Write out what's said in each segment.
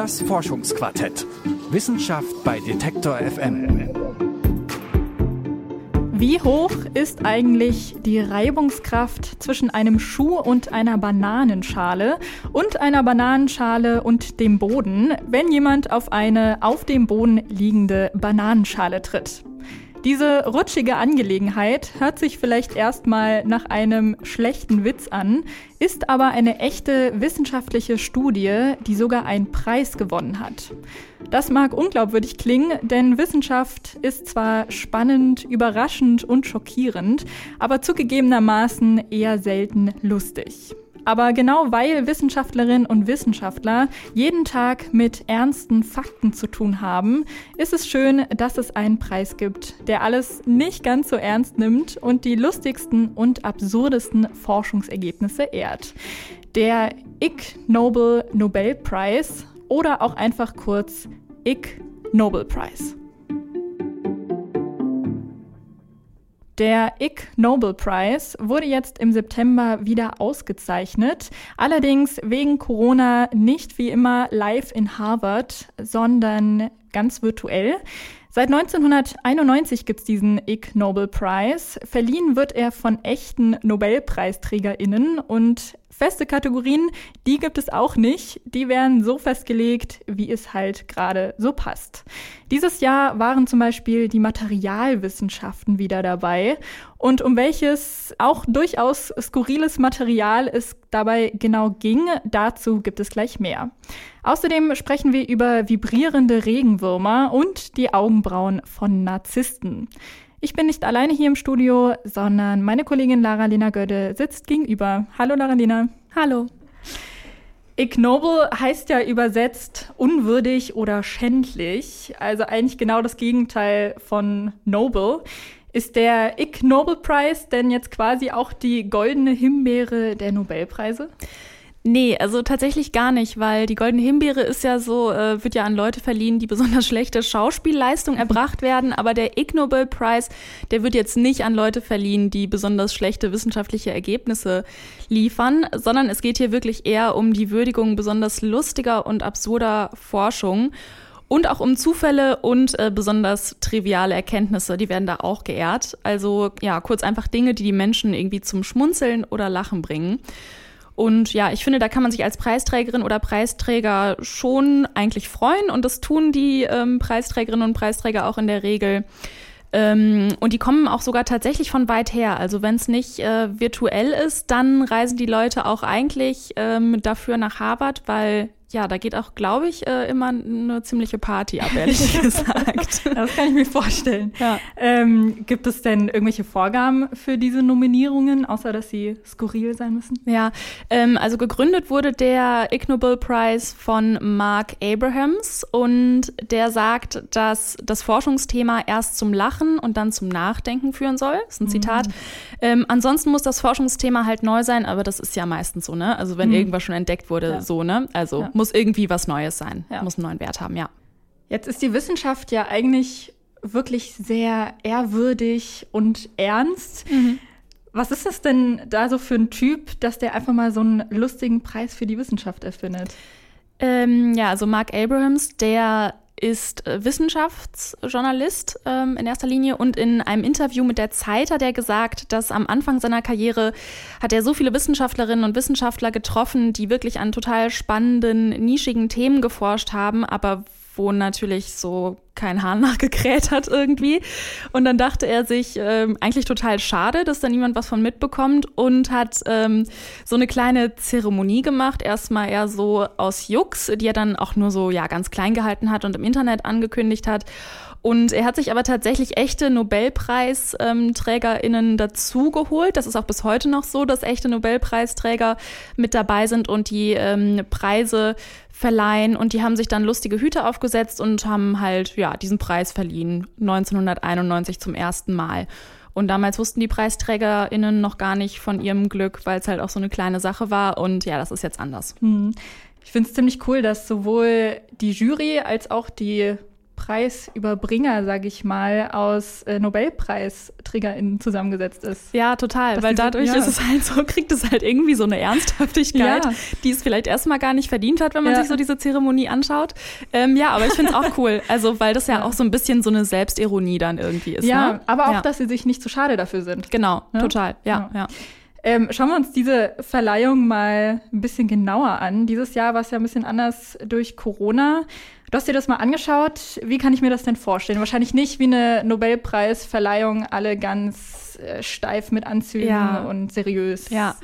Das Forschungsquartett. Wissenschaft bei Detektor FM. Wie hoch ist eigentlich die Reibungskraft zwischen einem Schuh und einer Bananenschale und einer Bananenschale und dem Boden, wenn jemand auf eine auf dem Boden liegende Bananenschale tritt? Diese rutschige Angelegenheit hört sich vielleicht erstmal nach einem schlechten Witz an, ist aber eine echte wissenschaftliche Studie, die sogar einen Preis gewonnen hat. Das mag unglaubwürdig klingen, denn Wissenschaft ist zwar spannend, überraschend und schockierend, aber zugegebenermaßen eher selten lustig. Aber genau weil Wissenschaftlerinnen und Wissenschaftler jeden Tag mit ernsten Fakten zu tun haben, ist es schön, dass es einen Preis gibt, der alles nicht ganz so ernst nimmt und die lustigsten und absurdesten Forschungsergebnisse ehrt. Der Ig Nobel Nobelpreis oder auch einfach kurz Ig Nobel Prize. Der Ig Nobel Prize wurde jetzt im September wieder ausgezeichnet, allerdings wegen Corona nicht wie immer live in Harvard, sondern ganz virtuell. Seit 1991 gibt es diesen Ig Nobel Prize. Verliehen wird er von echten Nobelpreisträgerinnen und Feste Kategorien, die gibt es auch nicht. Die werden so festgelegt, wie es halt gerade so passt. Dieses Jahr waren zum Beispiel die Materialwissenschaften wieder dabei. Und um welches auch durchaus skurriles Material es dabei genau ging, dazu gibt es gleich mehr. Außerdem sprechen wir über vibrierende Regenwürmer und die Augenbrauen von Narzissten. Ich bin nicht alleine hier im Studio, sondern meine Kollegin Lara Lena Gödde sitzt gegenüber. Hallo Lara Lena. Hallo. Ignoble heißt ja übersetzt unwürdig oder schändlich, also eigentlich genau das Gegenteil von noble. Ist der Ig Nobel Prize denn jetzt quasi auch die goldene Himbeere der Nobelpreise? Nee, also tatsächlich gar nicht, weil die Goldene Himbeere ist ja so, äh, wird ja an Leute verliehen, die besonders schlechte Schauspielleistung erbracht werden, aber der Ig Nobel Prize, der wird jetzt nicht an Leute verliehen, die besonders schlechte wissenschaftliche Ergebnisse liefern, sondern es geht hier wirklich eher um die Würdigung besonders lustiger und absurder Forschung. Und auch um Zufälle und äh, besonders triviale Erkenntnisse, die werden da auch geehrt. Also ja, kurz einfach Dinge, die die Menschen irgendwie zum Schmunzeln oder Lachen bringen. Und ja, ich finde, da kann man sich als Preisträgerin oder Preisträger schon eigentlich freuen. Und das tun die ähm, Preisträgerinnen und Preisträger auch in der Regel. Ähm, und die kommen auch sogar tatsächlich von weit her. Also wenn es nicht äh, virtuell ist, dann reisen die Leute auch eigentlich ähm, dafür nach Harvard, weil ja, da geht auch, glaube ich, äh, immer eine ziemliche Party ab, ehrlich gesagt. das kann ich mir vorstellen. Ja. Ähm, gibt es denn irgendwelche Vorgaben für diese Nominierungen, außer dass sie skurril sein müssen? Ja, ähm, also gegründet wurde der Ig Nobel Prize von Mark Abrahams und der sagt, dass das Forschungsthema erst zum Lachen und dann zum Nachdenken führen soll. Das ist ein mhm. Zitat. Ähm, ansonsten muss das Forschungsthema halt neu sein, aber das ist ja meistens so, ne? Also wenn mhm. irgendwas schon entdeckt wurde, ja. so, ne? Also ja muss irgendwie was Neues sein, ja. muss einen neuen Wert haben, ja. Jetzt ist die Wissenschaft ja eigentlich wirklich sehr ehrwürdig und ernst. Mhm. Was ist das denn da so für ein Typ, dass der einfach mal so einen lustigen Preis für die Wissenschaft erfindet? Ähm, ja, also Mark Abrahams, der ist äh, Wissenschaftsjournalist ähm, in erster Linie und in einem Interview mit der Zeit hat er gesagt, dass am Anfang seiner Karriere hat er so viele Wissenschaftlerinnen und Wissenschaftler getroffen, die wirklich an total spannenden, nischigen Themen geforscht haben, aber wo natürlich so kein Hahn nachgekräht hat irgendwie. Und dann dachte er sich, ähm, eigentlich total schade, dass da niemand was von mitbekommt und hat ähm, so eine kleine Zeremonie gemacht. Erstmal eher so aus Jux, die er dann auch nur so ja ganz klein gehalten hat und im Internet angekündigt hat. Und er hat sich aber tatsächlich echte Nobelpreisträgerinnen dazu geholt. Das ist auch bis heute noch so, dass echte Nobelpreisträger mit dabei sind und die ähm, Preise verleihen. Und die haben sich dann lustige Hüte aufgesetzt und haben halt ja diesen Preis verliehen 1991 zum ersten Mal. Und damals wussten die PreisträgerInnen noch gar nicht von ihrem Glück, weil es halt auch so eine kleine Sache war. Und ja, das ist jetzt anders. Hm. Ich finde es ziemlich cool, dass sowohl die Jury als auch die Preisüberbringer, sage ich mal, aus äh, NobelpreisträgerInnen zusammengesetzt ist. Ja, total, Dass weil dadurch ja. ist es halt so, kriegt es halt irgendwie so eine Ernsthaftigkeit, ja. die es vielleicht erstmal gar nicht verdient hat, wenn man ja. sich so diese Zeremonie anschaut. Ähm, ja, aber ich finde es auch cool, also weil das ja, auch so ein bisschen so eine Selbstironie dann irgendwie ist. Ja, ne? aber auch, dass sie sich nicht zu schade dafür sind. Genau, total, ja, ja. Ähm, schauen wir uns diese Verleihung mal ein bisschen genauer an. Dieses Jahr war es ja ein bisschen anders durch Corona. Du hast dir das mal angeschaut. Wie kann ich mir das denn vorstellen? Wahrscheinlich nicht wie eine Nobelpreisverleihung, alle ganz äh, steif mit Anzügen ja. und seriös. Ja,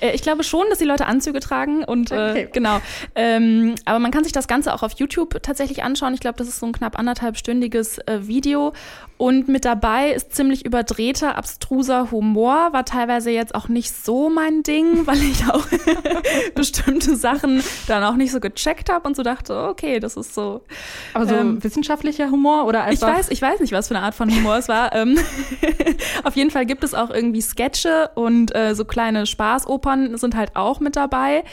ich glaube schon, dass die Leute Anzüge tragen und äh, okay. genau. Ähm, aber man kann sich das Ganze auch auf YouTube tatsächlich anschauen. Ich glaube, das ist so ein knapp anderthalbstündiges äh, Video. Und mit dabei ist ziemlich überdrehter, abstruser Humor. War teilweise jetzt auch nicht so mein Ding, weil ich auch bestimmte Sachen dann auch nicht so gecheckt habe und so dachte, okay, das ist so. Aber so ähm, wissenschaftlicher Humor oder einfach? Ich weiß, ich weiß nicht, was für eine Art von Humor es war. Ähm, auf jeden Fall Fall gibt es auch irgendwie Sketche und äh, so kleine Spaßopern sind halt auch mit dabei.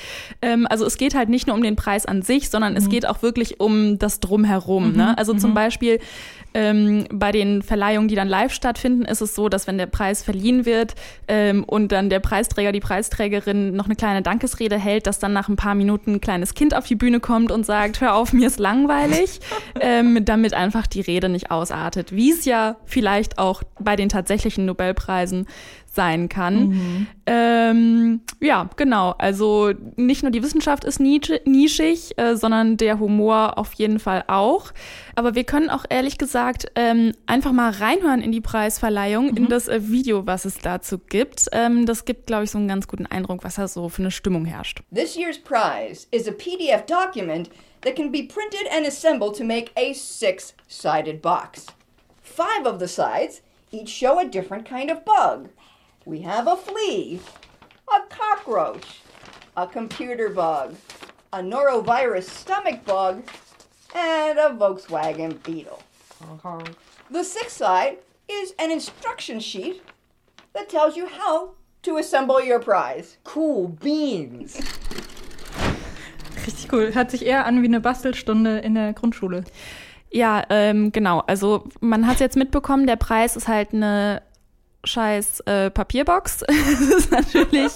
Ähm, also es geht halt nicht nur um den Preis an sich, sondern mhm. es geht auch wirklich um das Drumherum. Mhm. Ne? Also mhm. zum Beispiel ähm, bei den Verleihungen, die dann live stattfinden, ist es so, dass wenn der Preis verliehen wird ähm, und dann der Preisträger, die Preisträgerin noch eine kleine Dankesrede hält, dass dann nach ein paar Minuten ein kleines Kind auf die Bühne kommt und sagt, hör auf, mir ist langweilig, ähm, damit einfach die Rede nicht ausartet. Wie es ja vielleicht auch bei den tatsächlichen Nobelpreisen sein kann. Mhm. Ähm, ja, genau. Also nicht nur die Wissenschaft ist nischig, äh, sondern der Humor auf jeden Fall auch. Aber wir können auch ehrlich gesagt ähm, einfach mal reinhören in die Preisverleihung, mhm. in das äh, Video, was es dazu gibt. Ähm, das gibt, glaube ich, so einen ganz guten Eindruck, was da so für eine Stimmung herrscht. This year's prize is a PDF document that can be printed and assembled to make a six-sided box. Five of the sides each show a different kind of bug. We have a flea, a cockroach, a computer bug, a norovirus stomach bug, and a Volkswagen Beetle. Uh-huh. The sixth side is an instruction sheet that tells you how to assemble your prize. Cool beans. Richtig cool. Hört sich eher an wie eine Bastelstunde in der Grundschule. Ja, ähm, genau. Also man hat es jetzt mitbekommen, der Preis ist halt eine scheiß äh, Papierbox. das ist natürlich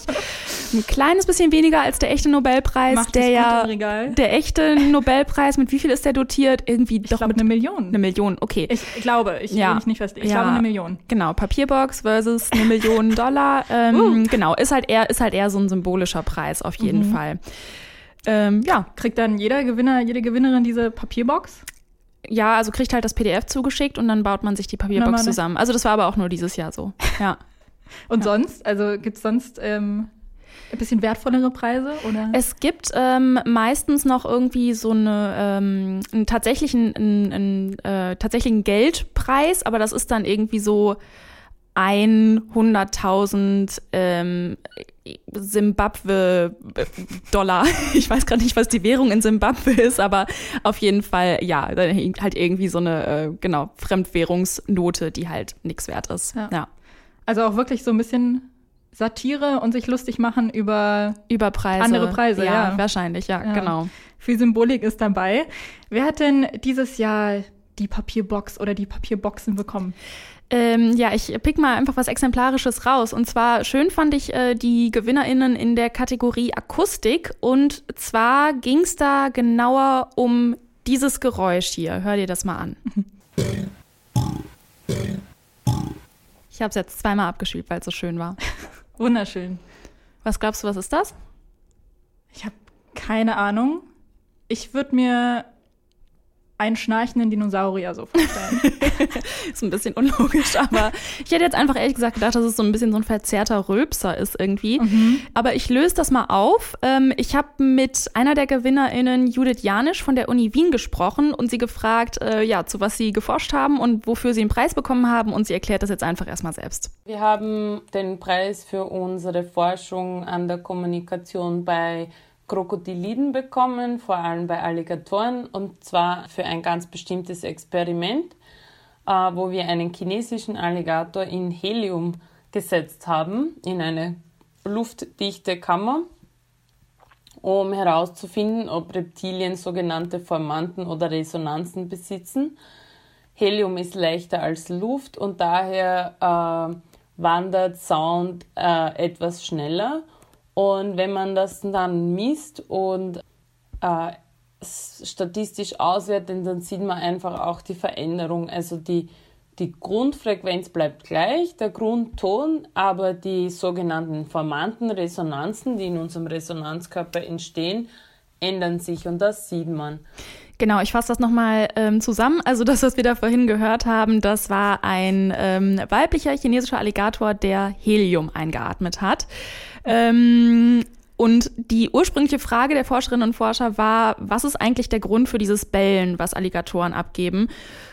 ein kleines bisschen weniger als der echte Nobelpreis. Macht der ja der echte Nobelpreis, mit wie viel ist der dotiert? Irgendwie ich doch mit eine Million. Eine Million, okay. Ich glaube, ich ja. mich nicht fest. Ich ja. glaube eine Million. Genau, Papierbox versus eine Million Dollar. Ähm, uh. Genau, ist halt eher ist halt eher so ein symbolischer Preis auf jeden mhm. Fall. Ähm, ja, kriegt dann jeder Gewinner, jede Gewinnerin diese Papierbox? Ja, also kriegt halt das PDF zugeschickt und dann baut man sich die Papierbox zusammen. Also das war aber auch nur dieses Jahr so. Ja. und ja. sonst? Also gibt es sonst ähm, ein bisschen wertvollere Preise? Oder? Es gibt ähm, meistens noch irgendwie so eine, ähm, einen tatsächlichen, einen, einen äh, tatsächlichen Geldpreis, aber das ist dann irgendwie so 100.000 ähm, Simbabwe-Dollar. Ich weiß gerade nicht, was die Währung in Simbabwe ist, aber auf jeden Fall, ja, halt irgendwie so eine, äh, genau, Fremdwährungsnote, die halt nichts wert ist. Ja. ja. Also auch wirklich so ein bisschen Satire und sich lustig machen über, über Preise. andere Preise. Ja, ja. wahrscheinlich, ja, ja, genau. Viel Symbolik ist dabei. Wer hat denn dieses Jahr die Papierbox oder die Papierboxen bekommen? Ähm, ja, ich pick mal einfach was Exemplarisches raus. Und zwar schön fand ich äh, die GewinnerInnen in der Kategorie Akustik. Und zwar ging es da genauer um dieses Geräusch hier. Hör dir das mal an. Ich habe es jetzt zweimal abgespielt, weil es so schön war. Wunderschön. Was glaubst du, was ist das? Ich habe keine Ahnung. Ich würde mir einen schnarchenden Dinosaurier so vorstellen. ist ein bisschen unlogisch, aber ich hätte jetzt einfach ehrlich gesagt gedacht, dass es so ein bisschen so ein verzerrter Rülpser ist irgendwie. Mhm. Aber ich löse das mal auf. Ähm, ich habe mit einer der GewinnerInnen, Judith Janisch von der Uni Wien gesprochen und sie gefragt, äh, ja, zu was sie geforscht haben und wofür sie einen Preis bekommen haben und sie erklärt das jetzt einfach erstmal selbst. Wir haben den Preis für unsere Forschung an der Kommunikation bei Krokodiliden bekommen, vor allem bei Alligatoren, und zwar für ein ganz bestimmtes Experiment, äh, wo wir einen chinesischen Alligator in Helium gesetzt haben, in eine luftdichte Kammer. um herauszufinden, ob Reptilien sogenannte Formanten oder Resonanzen besitzen. Helium ist leichter als Luft und daher äh, wandert Sound äh, etwas schneller. Und wenn man das dann misst und äh, statistisch auswertet, dann sieht man einfach auch die Veränderung. Also die, die Grundfrequenz bleibt gleich, der Grundton, aber die sogenannten formanten Resonanzen, die in unserem Resonanzkörper entstehen, ändern sich und das sieht man. Genau, ich fasse das nochmal ähm, zusammen. Also das, was wir da vorhin gehört haben, das war ein ähm, weiblicher chinesischer Alligator, der Helium eingeatmet hat. Ähm, und die ursprüngliche Frage der Forscherinnen und Forscher war, was ist eigentlich der Grund für dieses Bellen, was Alligatoren abgeben?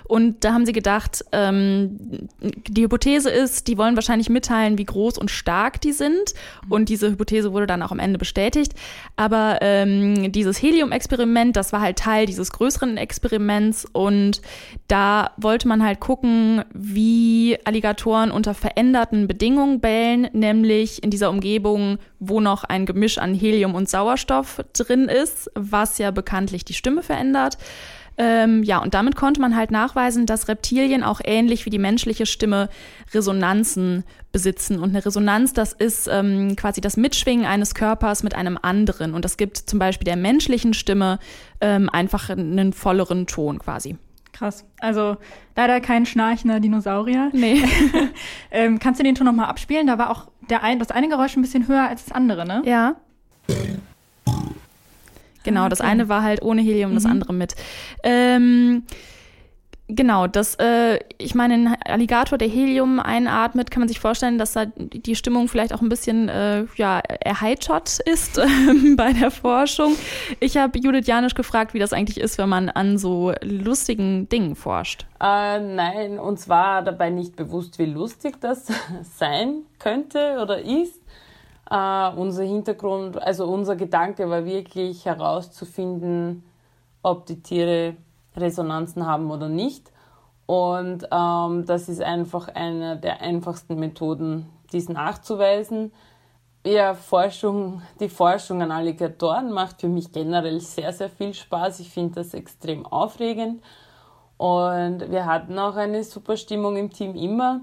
Und da haben sie gedacht, ähm, die Hypothese ist, die wollen wahrscheinlich mitteilen, wie groß und stark die sind. Und diese Hypothese wurde dann auch am Ende bestätigt. Aber ähm, dieses Helium-Experiment, das war halt Teil dieses größeren Experiments. Und da wollte man halt gucken, wie Alligatoren unter veränderten Bedingungen bellen, nämlich in dieser Umgebung, wo noch ein Gemisch an Helium und Sauerstoff drin ist, was ja bekanntlich die Stimme verändert. Ähm, ja, und damit konnte man halt nachweisen, dass Reptilien auch ähnlich wie die menschliche Stimme Resonanzen besitzen. Und eine Resonanz, das ist ähm, quasi das Mitschwingen eines Körpers mit einem anderen. Und das gibt zum Beispiel der menschlichen Stimme ähm, einfach einen volleren Ton quasi. Krass. Also leider kein schnarchender Dinosaurier. Nee. ähm, kannst du den Ton nochmal abspielen? Da war auch der ein, das eine Geräusch ein bisschen höher als das andere, ne? Ja. Genau, okay. das eine war halt ohne Helium, mhm. das andere mit. Ähm, genau, das, äh, ich meine, ein Alligator, der Helium einatmet, kann man sich vorstellen, dass da die Stimmung vielleicht auch ein bisschen äh, ja, erheitert ist äh, bei der Forschung. Ich habe Judith Janisch gefragt, wie das eigentlich ist, wenn man an so lustigen Dingen forscht. Äh, nein, uns war dabei nicht bewusst, wie lustig das sein könnte oder ist. Uh, unser Hintergrund, also unser Gedanke war wirklich herauszufinden, ob die Tiere Resonanzen haben oder nicht. Und ähm, das ist einfach eine der einfachsten Methoden, dies nachzuweisen. Ja, Forschung, die Forschung an Alligatoren macht für mich generell sehr, sehr viel Spaß. Ich finde das extrem aufregend. Und wir hatten auch eine super Stimmung im Team immer.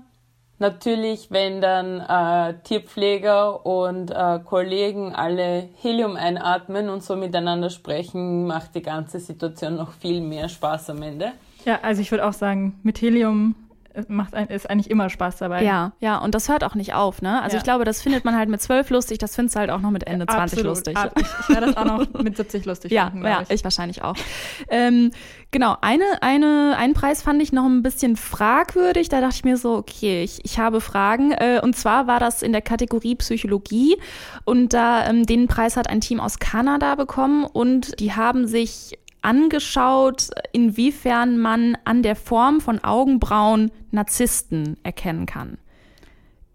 Natürlich, wenn dann äh, Tierpfleger und äh, Kollegen alle Helium einatmen und so miteinander sprechen, macht die ganze Situation noch viel mehr Spaß am Ende. Ja, also ich würde auch sagen, mit Helium macht ein, ist eigentlich immer Spaß dabei. Ja, ja, und das hört auch nicht auf, ne? Also ja. ich glaube, das findet man halt mit 12 lustig, das findest du halt auch noch mit Ende 20 Absolut. lustig. Ich, ich werde das auch noch mit 70 lustig ja, finden, ja, ich. ich. wahrscheinlich auch. ähm, genau, eine, eine, einen Preis fand ich noch ein bisschen fragwürdig. Da dachte ich mir so, okay, ich, ich habe Fragen. Äh, und zwar war das in der Kategorie Psychologie. Und da ähm, den Preis hat ein Team aus Kanada bekommen und die haben sich angeschaut, inwiefern man an der Form von Augenbrauen Narzissten erkennen kann.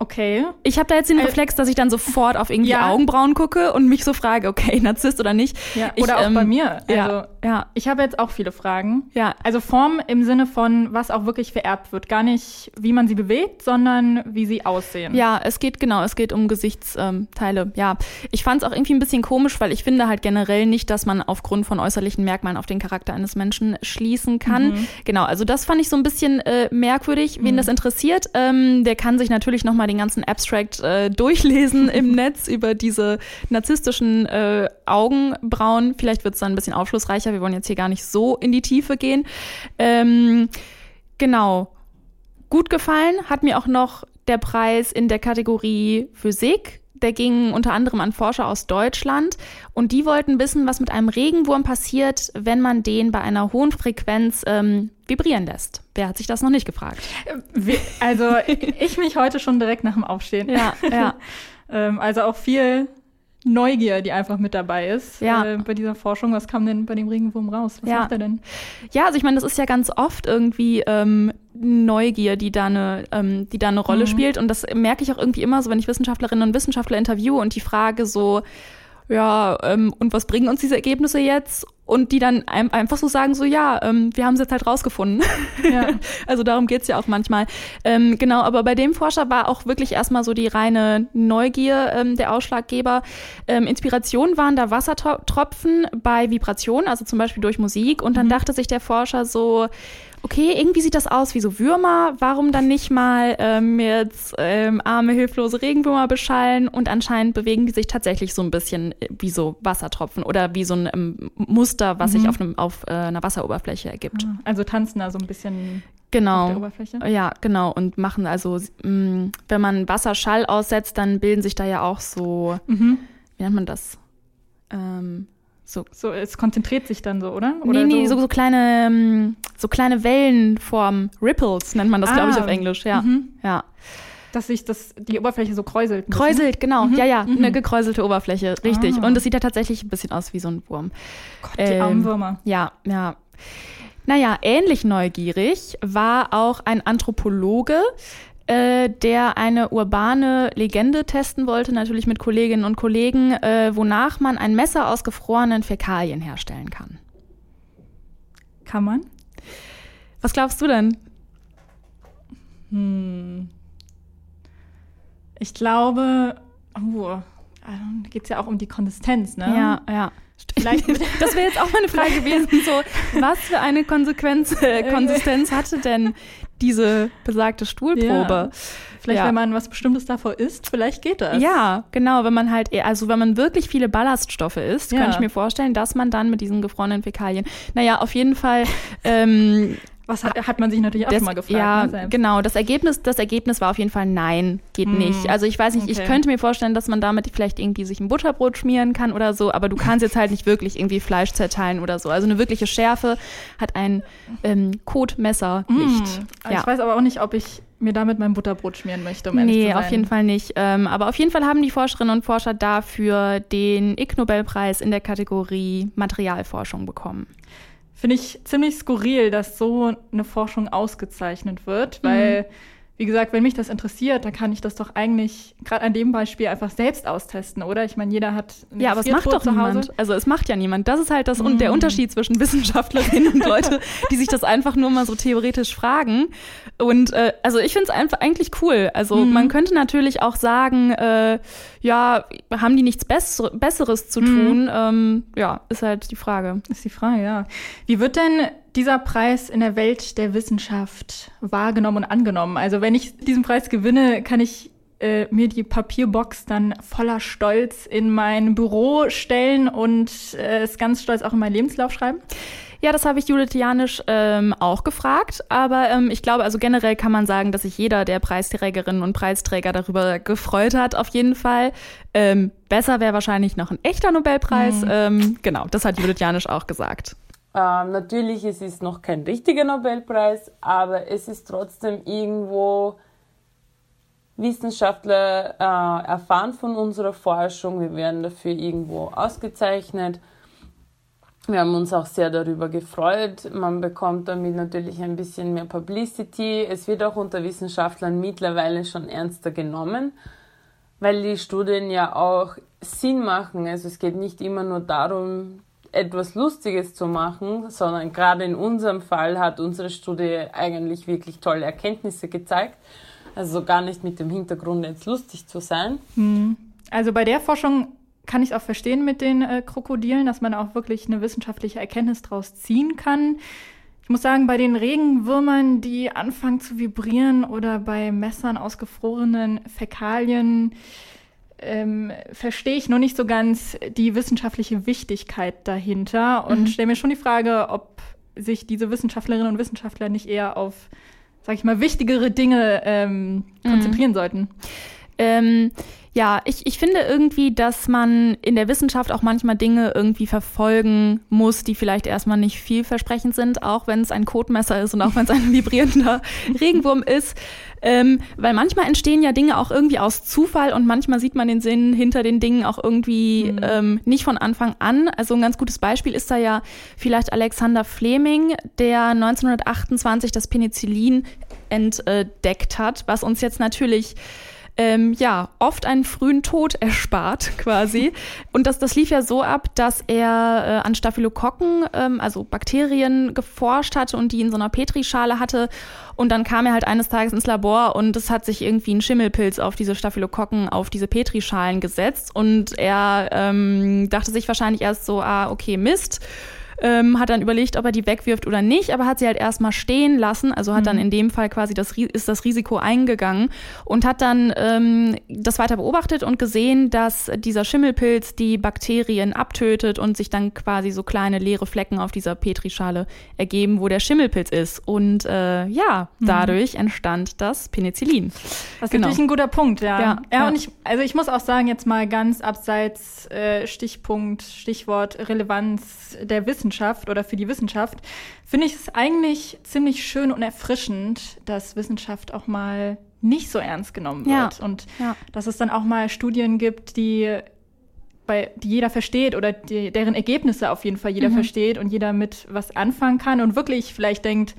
Okay. Ich habe da jetzt den also, Reflex, dass ich dann sofort auf irgendwie ja. Augenbrauen gucke und mich so frage, okay, Narzisst oder nicht. Ja, ich, oder auch ähm, bei mir. Also, ja, ja. Ich habe jetzt auch viele Fragen. Ja. Also Form im Sinne von, was auch wirklich vererbt wird. Gar nicht, wie man sie bewegt, sondern wie sie aussehen. Ja, es geht genau, es geht um Gesichtsteile. Ähm, ja. Ich fand es auch irgendwie ein bisschen komisch, weil ich finde halt generell nicht, dass man aufgrund von äußerlichen Merkmalen auf den Charakter eines Menschen schließen kann. Mhm. Genau, also das fand ich so ein bisschen äh, merkwürdig. Wen mhm. das interessiert, ähm, der kann sich natürlich nochmal den ganzen Abstract äh, durchlesen im Netz über diese narzisstischen äh, Augenbrauen. Vielleicht wird es dann ein bisschen aufschlussreicher. Wir wollen jetzt hier gar nicht so in die Tiefe gehen. Ähm, genau. Gut gefallen hat mir auch noch der Preis in der Kategorie Physik der ging unter anderem an Forscher aus Deutschland und die wollten wissen, was mit einem Regenwurm passiert, wenn man den bei einer hohen Frequenz ähm, vibrieren lässt. Wer hat sich das noch nicht gefragt? Also ich mich heute schon direkt nach dem Aufstehen. Ja, ja. Ähm, also auch viel Neugier, die einfach mit dabei ist ja. äh, bei dieser Forschung. Was kam denn bei dem Regenwurm raus? Was ja. macht er denn? Ja, also ich meine, das ist ja ganz oft irgendwie ähm, Neugier, die da eine, ähm, die da eine Rolle mhm. spielt. Und das merke ich auch irgendwie immer so, wenn ich Wissenschaftlerinnen und Wissenschaftler interviewe und die Frage so, ja, ähm, und was bringen uns diese Ergebnisse jetzt? und die dann ein, einfach so sagen, so ja, ähm, wir haben es jetzt halt rausgefunden. Ja. also darum geht's ja auch manchmal. Ähm, genau, aber bei dem Forscher war auch wirklich erstmal so die reine Neugier ähm, der Ausschlaggeber. Ähm, Inspiration waren da Wassertropfen bei Vibration, also zum Beispiel durch Musik. Und dann mhm. dachte sich der Forscher so, okay, irgendwie sieht das aus wie so Würmer, warum dann nicht mal ähm, jetzt ähm, arme, hilflose Regenwürmer beschallen und anscheinend bewegen die sich tatsächlich so ein bisschen äh, wie so Wassertropfen oder wie so ein ähm, Muster, was mhm. sich auf, einem, auf äh, einer Wasseroberfläche ergibt. Ah, also tanzen da so ein bisschen genau. auf der Oberfläche? Ja, genau und machen also, mh, mm, wenn man Wasserschall aussetzt, dann bilden sich da ja auch so, mhm. wie nennt man das? Ähm, so, so, es konzentriert sich dann so, oder? oder nee, nee, so, so, kleine, ähm, so kleine Wellenformen, Ripples nennt man das, ah, glaube ich, auf Englisch, ja. Mhm. ja. Dass sich das, die Oberfläche so kräuselt. Kräuselt, genau. Mhm. Ja, ja, mhm. eine gekräuselte Oberfläche, richtig. Ah. Und es sieht ja tatsächlich ein bisschen aus wie so ein Wurm. Gott, die ähm, armen Würmer. Ja, ja. Naja, ähnlich neugierig war auch ein Anthropologe, äh, der eine urbane Legende testen wollte, natürlich mit Kolleginnen und Kollegen, äh, wonach man ein Messer aus gefrorenen Fäkalien herstellen kann. Kann man? Was glaubst du denn? Hm. Ich glaube, oh, da geht es ja auch um die Konsistenz, ne? Ja, ja. Vielleicht, das wäre jetzt auch mal eine Frage gewesen, so, was für eine Konsequenz, äh, Konsistenz hatte denn diese besagte Stuhlprobe? Ja. Vielleicht, ja. wenn man was Bestimmtes davor isst, vielleicht geht das. Ja, genau, wenn man halt, also wenn man wirklich viele Ballaststoffe isst, ja. könnte ich mir vorstellen, dass man dann mit diesen gefrorenen Fäkalien, naja, auf jeden Fall ähm, was hat, hat man sich natürlich auch das, schon mal gefragt. Ja, ne, genau. Das Ergebnis, das Ergebnis war auf jeden Fall nein, geht hm. nicht. Also ich weiß nicht, okay. ich könnte mir vorstellen, dass man damit vielleicht irgendwie sich ein Butterbrot schmieren kann oder so, aber du kannst jetzt halt nicht wirklich irgendwie Fleisch zerteilen oder so. Also eine wirkliche Schärfe hat ein ähm, Kotmesser hm. nicht. Ja. Ich weiß aber auch nicht, ob ich mir damit mein Butterbrot schmieren möchte, um Nee, zu sein. auf jeden Fall nicht. Ähm, aber auf jeden Fall haben die Forscherinnen und Forscher dafür den Ig Nobelpreis in der Kategorie Materialforschung bekommen. Finde ich ziemlich skurril, dass so eine Forschung ausgezeichnet wird, weil mhm wie gesagt, wenn mich das interessiert, dann kann ich das doch eigentlich gerade an dem Beispiel einfach selbst austesten, oder? Ich meine, jeder hat Ja, aber es macht doch niemand. Also es macht ja niemand. Das ist halt das mm. der Unterschied zwischen Wissenschaftlerinnen und Leute, die sich das einfach nur mal so theoretisch fragen. Und äh, also ich finde es einfach eigentlich cool. Also mm. man könnte natürlich auch sagen, äh, ja, haben die nichts Besser Besseres zu mhm. tun? Mm. Ähm, ja, ist halt die Frage. Ist die Frage, ja. Wie wird denn dieser Preis in der Welt der Wissenschaft wahrgenommen und angenommen? Also wenn ich diesen Preis gewinne, kann ich äh, mir die Papierbox dann voller Stolz in mein Büro stellen und äh, es ganz stolz auch in meinen Lebenslauf schreiben? Ja, das habe ich Judith Janisch ähm, auch gefragt. Aber ähm, ich glaube, also generell kann man sagen, dass sich jeder der Preisträgerinnen und Preisträger darüber gefreut hat, auf jeden Fall. Ähm, besser wäre wahrscheinlich noch ein echter Nobelpreis. Mhm. Ähm, genau, das hat Judith Janisch auch gesagt. Ähm, natürlich, es ist noch kein richtiger Nobelpreis, aber es ist trotzdem irgendwo, Wissenschaftler äh, erfahren von unserer Forschung, wir werden dafür irgendwo ausgezeichnet. Wir haben uns auch sehr darüber gefreut. Man bekommt damit natürlich ein bisschen mehr Publicity. Es wird auch unter Wissenschaftlern mittlerweile schon ernster genommen, weil die Studien ja auch Sinn machen. Also es geht nicht immer nur darum, etwas Lustiges zu machen, sondern gerade in unserem Fall hat unsere Studie eigentlich wirklich tolle Erkenntnisse gezeigt. Also gar nicht mit dem Hintergrund, jetzt lustig zu sein. Hm. Also bei der Forschung kann ich es auch verstehen mit den äh, Krokodilen, dass man auch wirklich eine wissenschaftliche Erkenntnis daraus ziehen kann. Ich muss sagen, bei den Regenwürmern, die anfangen zu vibrieren oder bei Messern aus gefrorenen Fäkalien, ähm, verstehe ich noch nicht so ganz die wissenschaftliche Wichtigkeit dahinter und mhm. stelle mir schon die Frage, ob sich diese Wissenschaftlerinnen und Wissenschaftler nicht eher auf, sag ich mal, wichtigere Dinge ähm, konzentrieren mhm. sollten. Ähm, ja, ich, ich finde irgendwie, dass man in der Wissenschaft auch manchmal Dinge irgendwie verfolgen muss, die vielleicht erstmal nicht vielversprechend sind, auch wenn es ein Kotmesser ist und auch wenn es ein vibrierender Regenwurm ist. Ähm, weil manchmal entstehen ja Dinge auch irgendwie aus Zufall und manchmal sieht man den Sinn hinter den Dingen auch irgendwie mhm. ähm, nicht von Anfang an. Also ein ganz gutes Beispiel ist da ja vielleicht Alexander Fleming, der 1928 das Penicillin entdeckt hat, was uns jetzt natürlich ähm, ja, oft einen frühen Tod erspart quasi. Und das, das lief ja so ab, dass er äh, an Staphylokokken, ähm, also Bakterien, geforscht hatte und die in so einer Petrischale hatte. Und dann kam er halt eines Tages ins Labor und es hat sich irgendwie ein Schimmelpilz auf diese Staphylokokken, auf diese Petrischalen gesetzt. Und er ähm, dachte sich wahrscheinlich erst so, ah, okay, Mist ähm, hat dann überlegt, ob er die wegwirft oder nicht, aber hat sie halt erstmal stehen lassen, also hat mhm. dann in dem Fall quasi das, ist das Risiko eingegangen und hat dann ähm, das weiter beobachtet und gesehen, dass dieser Schimmelpilz die Bakterien abtötet und sich dann quasi so kleine leere Flecken auf dieser Petrischale ergeben, wo der Schimmelpilz ist. Und äh, ja, mhm. dadurch mhm. entstand das Penicillin. Das ist genau. natürlich ein guter Punkt, ja. Ja, ja, und ich, also ich muss auch sagen, jetzt mal ganz abseits äh, Stichpunkt, Stichwort Relevanz der Wissenschaft Wissenschaft oder für die Wissenschaft, finde ich es eigentlich ziemlich schön und erfrischend, dass Wissenschaft auch mal nicht so ernst genommen wird. Ja. Und ja. dass es dann auch mal Studien gibt, die bei, die jeder versteht oder die, deren Ergebnisse auf jeden Fall jeder mhm. versteht und jeder mit was anfangen kann und wirklich vielleicht denkt,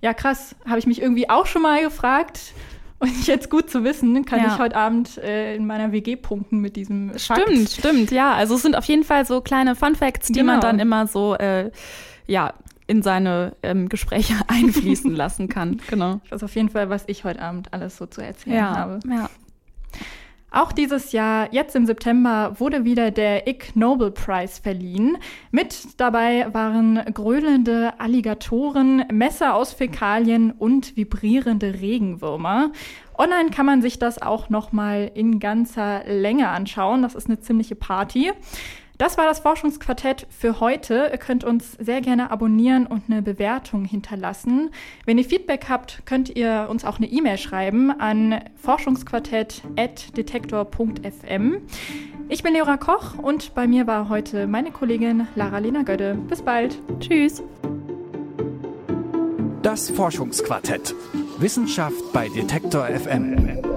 ja krass, habe ich mich irgendwie auch schon mal gefragt. Und jetzt gut zu wissen, kann ja. ich heute Abend äh, in meiner WG punkten mit diesem Fakt. Stimmt, stimmt, ja. Also es sind auf jeden Fall so kleine Fun Facts, die genau. man dann immer so, äh, ja, in seine ähm, Gespräche einfließen lassen kann. Genau. Das ist auf jeden Fall, was ich heute Abend alles so zu erzählen ja, habe. Ja. Auch dieses Jahr, jetzt im September, wurde wieder der Ig Nobel Prize verliehen. Mit dabei waren gröhlende Alligatoren, Messer aus Fäkalien und vibrierende Regenwürmer. Online kann man sich das auch noch mal in ganzer Länge anschauen. Das ist eine ziemliche Party. Das war das Forschungsquartett für heute. Ihr könnt uns sehr gerne abonnieren und eine Bewertung hinterlassen. Wenn ihr Feedback habt, könnt ihr uns auch eine E-Mail schreiben an forschungsquartett.detektor.fm. Ich bin Leora Koch und bei mir war heute meine Kollegin Lara-Lena Gödde. Bis bald. Tschüss. Das Forschungsquartett. Wissenschaft bei Detektor FM.